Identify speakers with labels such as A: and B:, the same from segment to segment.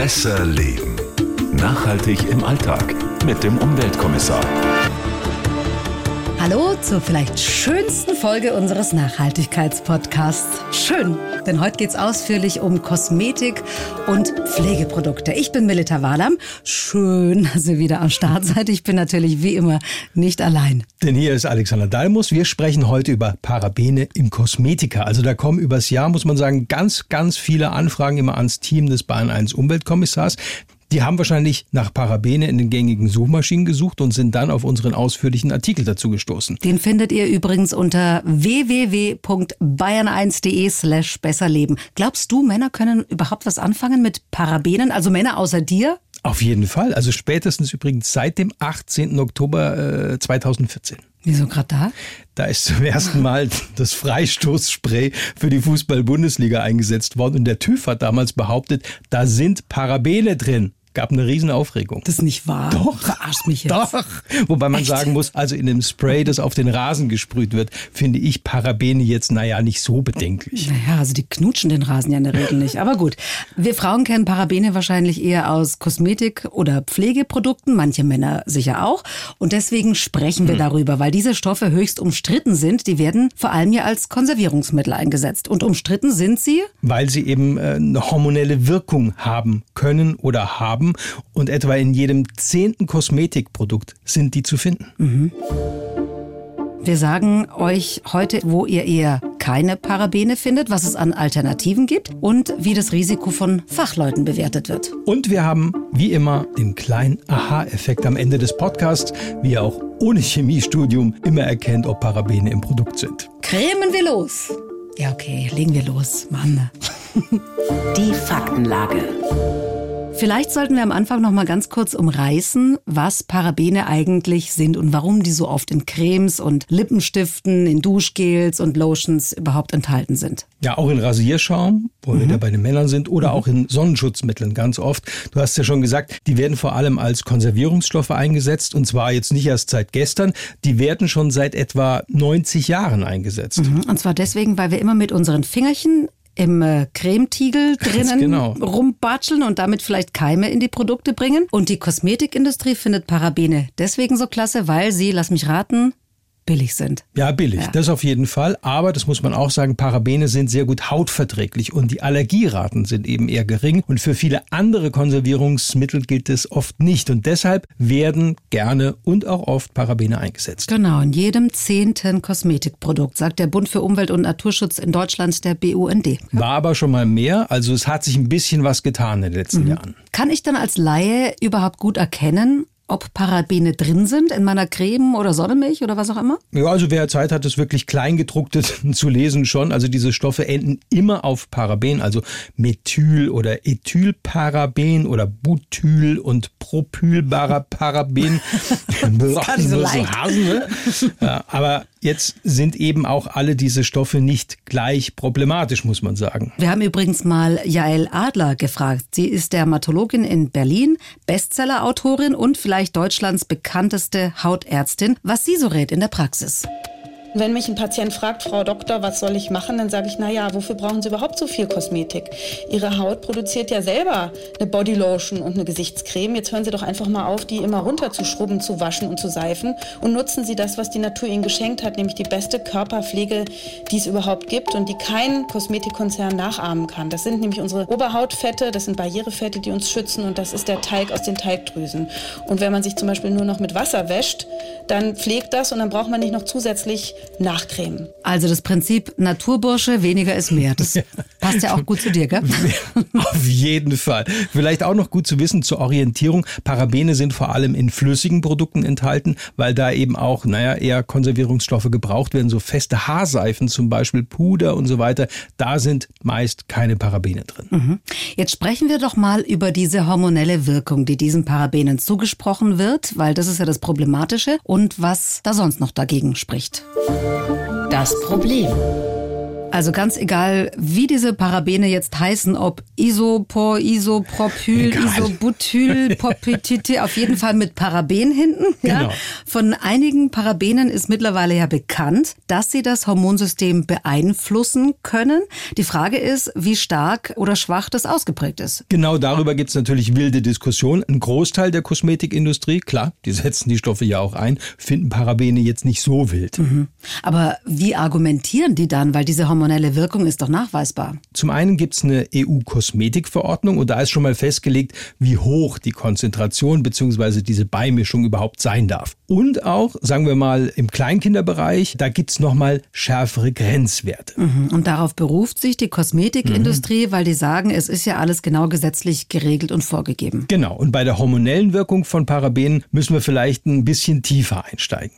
A: Besser leben. Nachhaltig im Alltag mit dem Umweltkommissar.
B: Hallo zur vielleicht schönsten Folge unseres Nachhaltigkeitspodcasts. Schön, denn heute geht es ausführlich um Kosmetik und Pflegeprodukte. Ich bin Melita Wahlam. Schön, dass ihr wieder am Start seid. Ich bin natürlich wie immer nicht allein.
C: Denn hier ist Alexander Dalmus. Wir sprechen heute über Parabene im Kosmetika. Also da kommen übers Jahr, muss man sagen, ganz, ganz viele Anfragen immer ans Team des Bayern 1 Umweltkommissars. Die haben wahrscheinlich nach Parabene in den gängigen Suchmaschinen gesucht und sind dann auf unseren ausführlichen Artikel dazu gestoßen.
B: Den findet ihr übrigens unter www.bayern1.de slash besserleben. Glaubst du, Männer können überhaupt was anfangen mit Parabenen? Also Männer außer dir?
C: Auf jeden Fall. Also spätestens übrigens seit dem 18. Oktober äh, 2014.
B: Wieso gerade da?
C: Da ist zum ersten Mal das Freistoßspray für die Fußball-Bundesliga eingesetzt worden und der TÜV hat damals behauptet, da sind Parabene drin gab eine riesen Aufregung.
B: Das ist nicht wahr.
C: Doch.
B: Verarscht mich jetzt.
C: Doch. Wobei man
B: Echt?
C: sagen muss, also in dem Spray, das auf den Rasen gesprüht wird, finde ich Parabene jetzt, naja, nicht so bedenklich.
B: Naja, also die knutschen den Rasen ja in der Regel nicht. Aber gut, wir Frauen kennen Parabene wahrscheinlich eher aus Kosmetik- oder Pflegeprodukten, manche Männer sicher auch. Und deswegen sprechen wir darüber, weil diese Stoffe höchst umstritten sind. Die werden vor allem ja als Konservierungsmittel eingesetzt. Und umstritten sind sie?
C: Weil sie eben äh, eine hormonelle Wirkung haben können oder haben. Und etwa in jedem zehnten Kosmetikprodukt sind die zu finden.
B: Wir sagen euch heute, wo ihr eher keine Parabene findet, was es an Alternativen gibt und wie das Risiko von Fachleuten bewertet wird.
C: Und wir haben, wie immer, den kleinen Aha-Effekt am Ende des Podcasts, wie ihr auch ohne Chemiestudium immer erkennt, ob Parabene im Produkt sind.
B: Cremen wir los. Ja, okay, legen wir los. Mann.
D: Die Faktenlage.
B: Vielleicht sollten wir am Anfang noch mal ganz kurz umreißen, was Parabene eigentlich sind und warum die so oft in Cremes und Lippenstiften, in Duschgels und Lotions überhaupt enthalten sind.
C: Ja, auch in Rasierschaum, wo wir da bei den Männern sind, oder auch in Sonnenschutzmitteln ganz oft. Du hast ja schon gesagt, die werden vor allem als Konservierungsstoffe eingesetzt und zwar jetzt nicht erst seit gestern, die werden schon seit etwa 90 Jahren eingesetzt.
B: Und zwar deswegen, weil wir immer mit unseren Fingerchen im äh, Cremetiegel drinnen
C: genau.
B: rumbatscheln und damit vielleicht Keime in die Produkte bringen. Und die Kosmetikindustrie findet Parabene deswegen so klasse, weil sie, lass mich raten, billig sind.
C: Ja, billig,
B: Ja.
C: das auf jeden Fall. Aber das muss man auch sagen, Parabene sind sehr gut hautverträglich und die Allergieraten sind eben eher gering. Und für viele andere Konservierungsmittel gilt es oft nicht. Und deshalb werden gerne und auch oft Parabene eingesetzt.
B: Genau, in jedem zehnten Kosmetikprodukt, sagt der Bund für Umwelt und Naturschutz in Deutschland, der BUND.
C: War aber schon mal mehr. Also es hat sich ein bisschen was getan in den letzten Jahren.
B: Kann ich dann als Laie überhaupt gut erkennen, ob Parabene drin sind in meiner Creme oder Sonnenmilch oder was auch immer?
C: Ja, also wer Zeit hat, das wirklich Kleingedruckte zu lesen schon. Also diese Stoffe enden immer auf Paraben, also Methyl- oder Ethylparaben oder Butyl- und Propylparaben. das
B: gar nicht so leicht.
C: Hasen, ne? ja, aber jetzt sind eben auch alle diese Stoffe nicht gleich problematisch, muss man sagen.
B: Wir haben übrigens mal Jael Adler gefragt. Sie ist Dermatologin in Berlin, Bestsellerautorin und vielleicht Deutschlands bekannteste Hautärztin, was sie so rät in der Praxis.
E: Wenn mich ein Patient fragt, Frau Doktor, was soll ich machen, dann sage ich, na ja, wofür brauchen Sie überhaupt so viel Kosmetik? Ihre Haut produziert ja selber eine Bodylotion und eine Gesichtscreme. Jetzt hören Sie doch einfach mal auf, die immer runterzuschrubben, zu waschen und zu seifen und nutzen Sie das, was die Natur Ihnen geschenkt hat, nämlich die beste Körperpflege, die es überhaupt gibt und die kein Kosmetikkonzern nachahmen kann. Das sind nämlich unsere Oberhautfette, das sind Barrierefette, die uns schützen und das ist der Teig aus den Teigdrüsen. Und wenn man sich zum Beispiel nur noch mit Wasser wäscht, dann pflegt das und dann braucht man nicht noch zusätzlich nachcremen.
B: Also das Prinzip Naturbursche, weniger ist mehr. Das passt ja auch gut zu dir, gell?
C: Auf jeden Fall. Vielleicht auch noch gut zu wissen zur Orientierung. Parabene sind vor allem in flüssigen Produkten enthalten, weil da eben auch, naja, eher Konservierungsstoffe gebraucht werden. So feste Haarseifen zum Beispiel, Puder und so weiter. Da sind meist keine Parabene drin.
B: Jetzt sprechen wir doch mal über diese hormonelle Wirkung, die diesen Parabenen zugesprochen wird, weil das ist ja das Problematische und was da sonst noch dagegen spricht.
D: Das Problem.
B: Also ganz egal, wie diese Parabene jetzt heißen, ob Isopor, Isopropyl,
C: Egal.
B: Isobutyl, Popetite, auf jeden Fall mit Paraben hinten. Ja.
C: Genau.
B: Von einigen Parabenen ist mittlerweile ja bekannt, dass sie das Hormonsystem beeinflussen können. Die Frage ist, wie stark oder schwach das ausgeprägt ist.
C: Genau darüber gibt es natürlich wilde Diskussionen. Ein Großteil der Kosmetikindustrie, klar, die setzen die Stoffe ja auch ein, finden Parabene jetzt nicht so wild.
B: Aber wie argumentieren die dann? Weil diese hormonelle Wirkung ist doch nachweisbar.
C: Zum einen gibt es eine EU-Kosmetikverordnung und da ist schon mal festgelegt, wie hoch die Konzentration bzw. diese Beimischung überhaupt sein darf. Und auch, sagen wir mal, im Kleinkinderbereich, da gibt es nochmal schärfere Grenzwerte.
B: Und darauf beruft sich die Kosmetikindustrie, weil die sagen, es ist ja alles genau gesetzlich geregelt und vorgegeben.
C: Genau, und bei der hormonellen Wirkung von Parabenen müssen wir vielleicht ein bisschen tiefer einsteigen.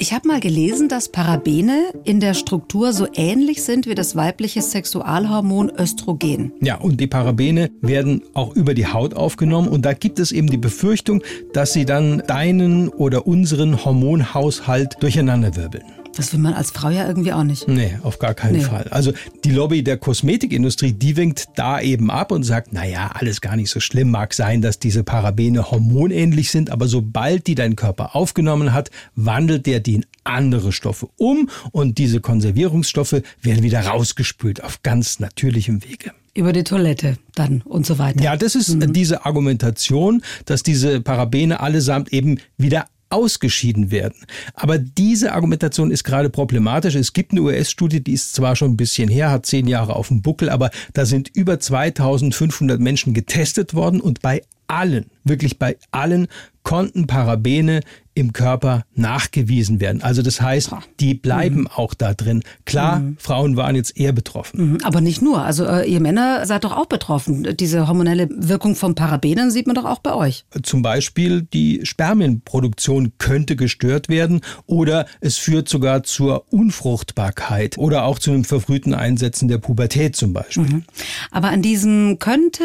B: Ich habe mal gelesen, dass Parabene in der Struktur so ähnlich sind wie das weibliche Sexualhormon Östrogen.
C: Ja, und die Parabene werden auch über die Haut aufgenommen und da gibt es eben die Befürchtung, dass sie dann deinen oder unseren Hormonhaushalt durcheinanderwirbeln.
B: Das will man als Frau ja irgendwie auch nicht.
C: Nee, auf gar keinen
B: Nee.
C: Fall. Also die Lobby der Kosmetikindustrie, die winkt da eben ab und sagt, naja, alles gar nicht so schlimm. Mag sein, dass diese Parabene hormonähnlich sind, aber sobald die dein Körper aufgenommen hat, wandelt der die in andere Stoffe um und diese Konservierungsstoffe werden wieder rausgespült auf ganz natürlichem Wege.
B: Über die Toilette dann und so weiter.
C: Ja, das ist äh, diese Argumentation, dass diese Parabene allesamt eben wieder ausgeschieden werden. Aber diese Argumentation ist gerade problematisch. Es gibt eine US-Studie, die ist zwar schon ein bisschen her, hat zehn Jahre auf dem Buckel, aber da sind über 2500 Menschen getestet worden und bei allen, wirklich bei allen konnten Parabene im Körper nachgewiesen werden. Also das heißt, die bleiben auch da drin. Klar, Frauen waren jetzt eher betroffen.
B: Mhm, Aber nicht nur. Also äh, ihr Männer seid doch auch betroffen. Diese hormonelle Wirkung von Parabenen sieht man doch auch bei euch.
C: Zum Beispiel die Spermienproduktion könnte gestört werden oder es führt sogar zur Unfruchtbarkeit oder auch zu einem verfrühten Einsetzen der Pubertät zum Beispiel.
B: Aber an diesem könnte,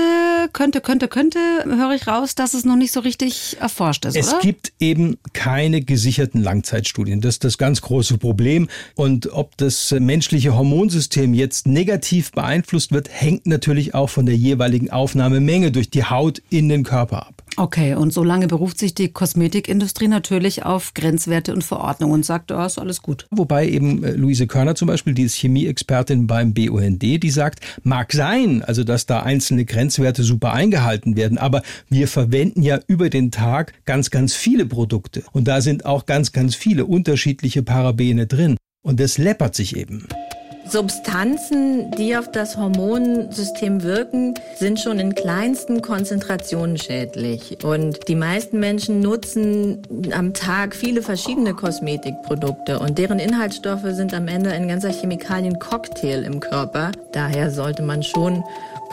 B: könnte, könnte, könnte höre ich raus, dass es noch nicht so richtig erforscht ist,
C: Es
B: oder?
C: gibt eben keine gesicherten Langzeitstudien. Das ist das ganz große Problem. Und ob das menschliche Hormonsystem jetzt negativ beeinflusst wird, hängt natürlich auch von der jeweiligen Aufnahmemenge durch die Haut in den Körper ab.
B: Okay, und so lange beruft sich die Kosmetikindustrie natürlich auf Grenzwerte und Verordnungen und sagt, oh, ist alles gut.
C: Wobei eben äh, Luise Körner zum Beispiel, die ist Chemieexpertin beim BUND, die sagt, mag sein, also dass da einzelne Grenzwerte super eingehalten werden, aber wir verwenden ja über den Tag ganz, ganz viele Produkte. Und da sind auch ganz, ganz viele unterschiedliche Parabene drin. Und das läppert sich eben.
F: Substanzen, die auf das Hormonsystem wirken, sind schon in kleinsten Konzentrationen schädlich. Und die meisten Menschen nutzen am Tag viele verschiedene Kosmetikprodukte und deren Inhaltsstoffe sind am Ende ein ganzer Chemikaliencocktail im Körper. Daher sollte man schon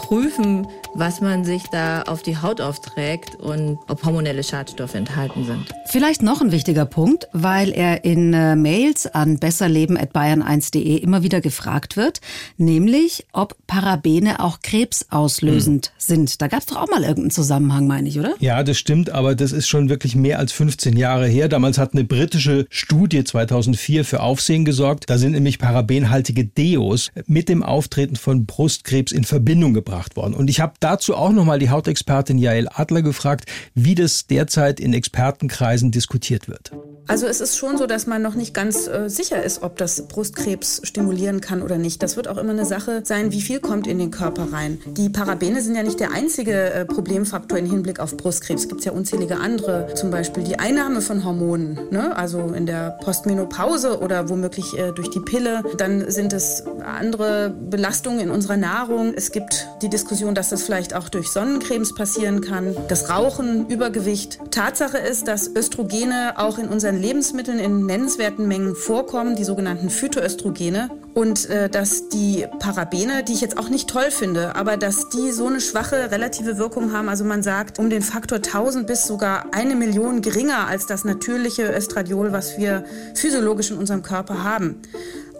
F: prüfen, was man sich da auf die Haut aufträgt und ob hormonelle Schadstoffe enthalten sind.
B: Vielleicht noch ein wichtiger Punkt, weil er in äh, Mails an besserleben.bayern1.de immer wieder gefragt wird, nämlich ob Parabene auch krebsauslösend sind. Da gab es doch auch mal irgendeinen Zusammenhang, meine ich, oder?
C: Ja, das stimmt, aber das ist schon wirklich mehr als 15 Jahre her. Damals hat eine britische Studie 2004 für Aufsehen gesorgt. Da sind nämlich parabenhaltige Deos mit dem Auftreten von Brustkrebs in Verbindung gebracht worden. Und ich habe dazu auch nochmal die Hautexpertin Jael Adler gefragt, wie das derzeit in Expertenkreisen diskutiert wird.
E: Also es ist schon so, dass man noch nicht ganz äh, sicher ist, ob das Brustkrebs stimulieren kann oder nicht. Das wird auch immer eine Sache sein, wie viel kommt in den Körper rein. Die Parabene sind ja nicht der einzige äh, Problemfaktor im Hinblick auf Brustkrebs. Es gibt ja unzählige andere, zum Beispiel die Einnahme von Hormonen, ne? also in der Postmenopause oder womöglich äh, durch die Pille. Dann sind es andere Belastungen in unserer Nahrung. Es gibt die Diskussion, dass das vielleicht auch durch Sonnencremes passieren kann. Das Rauchen, Übergewicht. Tatsache ist, dass Östrogene auch in unseren Lebensmitteln in nennenswerten Mengen vorkommen, die sogenannten Phytoöstrogene. Und äh, dass die Parabene, die ich jetzt auch nicht toll finde, aber dass die so eine schwache relative Wirkung haben, also man sagt um den Faktor 1000 bis sogar eine Million geringer als das natürliche Östradiol, was wir physiologisch in unserem Körper haben.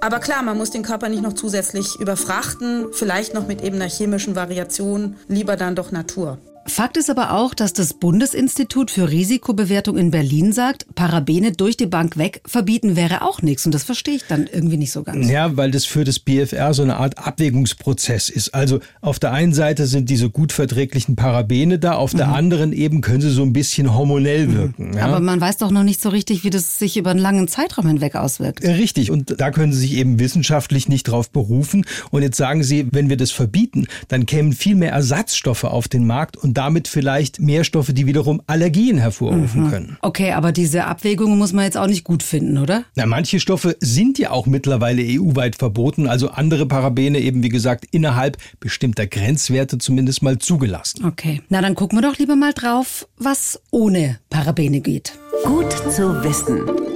E: Aber klar, man muss den Körper nicht noch zusätzlich überfrachten, vielleicht noch mit eben einer chemischen Variation, lieber dann doch Natur.
B: Fakt ist aber auch, dass das Bundesinstitut für Risikobewertung in Berlin sagt, Parabene durch die Bank weg verbieten wäre auch nichts. Und das verstehe ich dann irgendwie nicht so ganz.
C: Ja, weil das für das BFR so eine Art Abwägungsprozess ist. Also auf der einen Seite sind diese gut verträglichen Parabene da, auf der anderen eben können sie so ein bisschen hormonell wirken. Ja?
B: Aber man weiß doch noch nicht so richtig, wie das sich über einen langen Zeitraum hinweg auswirkt.
C: Richtig, und da können Sie sich eben wissenschaftlich nicht drauf berufen. Und jetzt sagen Sie, wenn wir das verbieten, dann kämen viel mehr Ersatzstoffe auf den Markt und damit vielleicht mehr Stoffe, die wiederum Allergien hervorrufen können.
B: Okay, aber diese Abwägungen muss man jetzt auch nicht gut finden, oder?
C: Na, manche Stoffe sind ja auch mittlerweile EU-weit verboten, also andere Parabene eben, wie gesagt, innerhalb bestimmter Grenzwerte zumindest mal zugelassen.
B: Okay, na dann gucken wir doch lieber mal drauf, was ohne Parabene geht.
D: Gut zu wissen.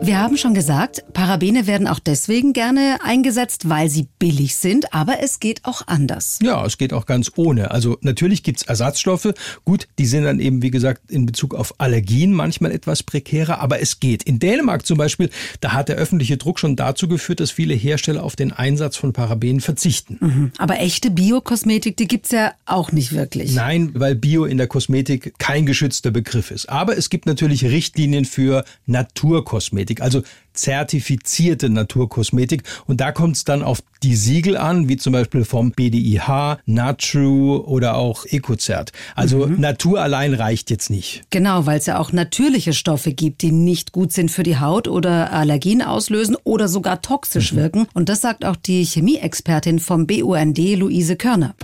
B: Wir haben schon gesagt, Parabene werden auch deswegen gerne eingesetzt, weil sie billig sind, aber es geht auch anders.
C: Ja, es geht auch ganz ohne. Also natürlich gibt's Ersatzstoffe. Gut, die sind dann eben, wie gesagt, in Bezug auf Allergien manchmal etwas prekärer, aber es geht. In Dänemark zum Beispiel, da hat der öffentliche Druck schon dazu geführt, dass viele Hersteller auf den Einsatz von Parabenen verzichten.
B: Mhm. Aber echte Biokosmetik, die gibt's ja auch nicht wirklich.
C: Nein, weil Bio in der Kosmetik kein geschützter Begriff ist. Aber es gibt natürlich Richtlinien für Naturkosmetik, also zertifizierte Naturkosmetik. Und da kommt es dann auf die Siegel an, wie zum Beispiel vom BDIH, Natru oder auch Ecozert. Also Natur allein reicht jetzt nicht.
B: Genau, weil es ja auch natürliche Stoffe gibt, die nicht gut sind für die Haut oder Allergien auslösen oder sogar toxisch wirken. Und das sagt auch die Chemieexpertin vom BUND, Luise Körner.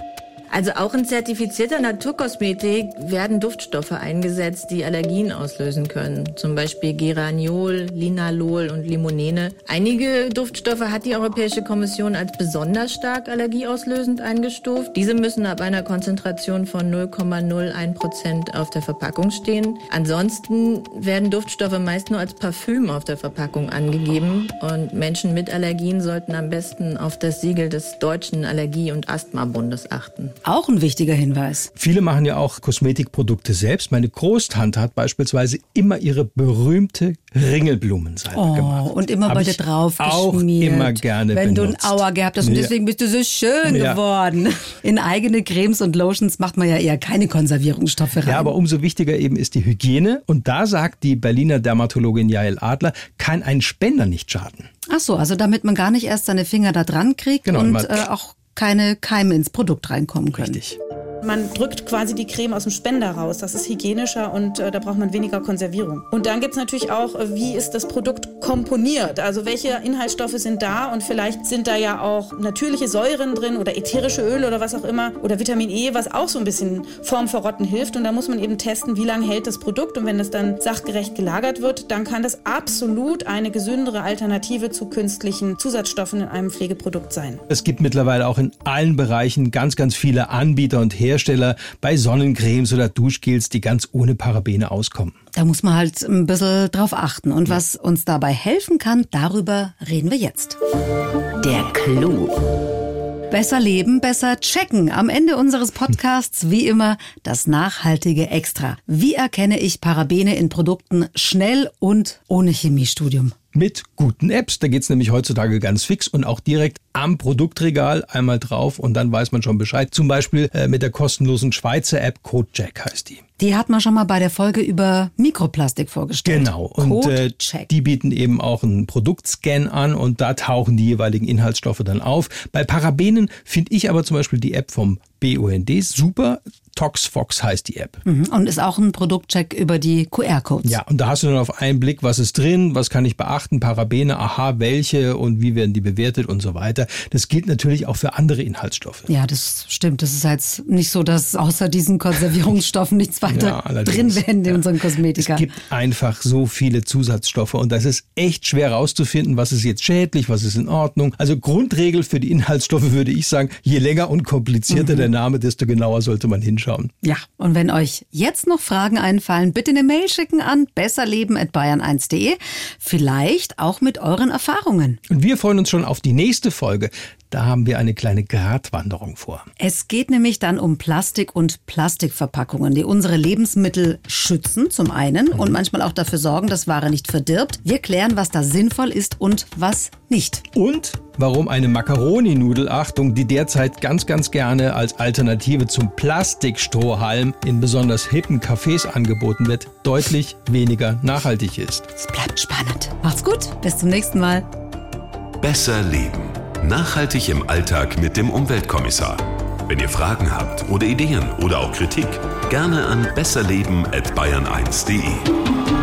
F: Also auch in zertifizierter Naturkosmetik werden Duftstoffe eingesetzt, die Allergien auslösen können. Zum Beispiel Geraniol, Linalol und Limonene. Einige Duftstoffe hat die Europäische Kommission als besonders stark allergieauslösend eingestuft. Diese müssen ab einer Konzentration von 0,01 Prozent auf der Verpackung stehen. Ansonsten werden Duftstoffe meist nur als Parfüm auf der Verpackung angegeben. Und Menschen mit Allergien sollten am besten auf das Siegel des Deutschen Allergie- und Asthmabundes achten.
B: Auch ein wichtiger Hinweis.
C: Viele machen ja auch Kosmetikprodukte selbst. Meine Großtante hat beispielsweise immer ihre berühmte Ringelblumensalbe
B: Oh,
C: gemacht.
B: und immer
C: Hab
B: bei dir drauf
C: auch
B: geschmiert.
C: immer gerne
B: Wenn
C: benutzt.
B: du ein Auer gehabt hast und
C: Ja.
B: deswegen bist du so schön
C: Ja.
B: geworden. In eigene Cremes und Lotions macht man ja eher keine Konservierungsstoffe rein.
C: Ja, aber umso wichtiger eben ist die Hygiene. Und da sagt die Berliner Dermatologin Jael Adler, kann ein Spender nicht schaden.
B: Ach so, also damit man gar nicht erst seine Finger da dran kriegt
C: Genau,
B: und äh, auch keine Keime ins Produkt reinkommen können.
C: Richtig.
E: Man drückt quasi die Creme aus dem Spender raus. Das ist hygienischer und äh, da braucht man weniger Konservierung. Und dann gibt es natürlich auch, äh, wie ist das Produkt komponiert? Also welche Inhaltsstoffe sind da? Und vielleicht sind da ja auch natürliche Säuren drin oder ätherische Öle oder was auch immer. Oder Vitamin E, was auch so ein bisschen vorm Verrotten hilft. Und da muss man eben testen, wie lange hält das Produkt. Und wenn das dann sachgerecht gelagert wird, dann kann das absolut eine gesündere Alternative zu künstlichen Zusatzstoffen in einem Pflegeprodukt sein.
C: Es gibt mittlerweile auch in allen Bereichen ganz, ganz viele Anbieter und Hersteller bei Sonnencremes oder Duschgels, die ganz ohne Parabene auskommen.
B: Da muss man halt ein bisschen drauf achten. Und was uns dabei helfen kann, darüber reden wir jetzt.
D: Der Clou.
B: Besser leben, besser checken. Am Ende unseres Podcasts wie immer das nachhaltige Extra. Wie erkenne ich Parabene in Produkten schnell und ohne Chemiestudium?
C: Mit guten Apps. Da geht's nämlich heutzutage ganz fix und auch direkt am Produktregal einmal drauf und dann weiß man schon Bescheid. Zum Beispiel äh, mit der kostenlosen Schweizer App CodeJack heißt die.
B: Die hat man schon mal bei der Folge über Mikroplastik vorgestellt.
C: Genau. Und äh,
B: Code-Check.
C: die bieten eben auch einen Produktscan an und da tauchen die jeweiligen Inhaltsstoffe dann auf. Bei Parabenen finde ich aber zum Beispiel die App vom BUND super. ToxFox heißt die App.
B: Mhm. Und ist auch ein Produktcheck über die QR-Codes.
C: Ja, und da hast du dann auf einen Blick, was ist drin, was kann ich beachten, Parabene, aha, welche und wie werden die bewertet und so weiter. Das gilt natürlich auch für andere Inhaltsstoffe.
B: Ja, das stimmt. Das ist jetzt nicht so, dass außer diesen Konservierungsstoffen nichts weiter
C: Ja,
B: drin wäre in unseren Kosmetika.
C: Es gibt einfach so viele Zusatzstoffe und das ist echt schwer rauszufinden, was ist jetzt schädlich, was ist in Ordnung. Also Grundregel für die Inhaltsstoffe würde ich sagen, je länger und komplizierter der Name, desto genauer sollte man hinschauen.
B: Ja, und wenn euch jetzt noch Fragen einfallen, bitte eine Mail schicken an besserleben.bayern1.de. Vielleicht auch mit euren Erfahrungen.
C: Und wir freuen uns schon auf die nächste Folge. Da haben wir eine kleine Gratwanderung vor.
B: Es geht nämlich dann um Plastik und Plastikverpackungen, die unsere Lebensmittel schützen zum einen und manchmal auch dafür sorgen, dass Ware nicht verdirbt. Wir klären, was da sinnvoll ist und was nicht.
C: Und warum eine Macaroni-Nudel, Achtung, die derzeit ganz, ganz gerne als Alternative zum Plastikstrohhalm in besonders hippen Cafés angeboten wird, deutlich weniger nachhaltig ist.
B: Es bleibt spannend. Macht's gut, bis zum nächsten Mal.
A: Besser leben. Nachhaltig im Alltag mit dem Umweltkommissar. Wenn ihr Fragen habt oder Ideen oder auch Kritik, gerne an besserleben@bayern1.de.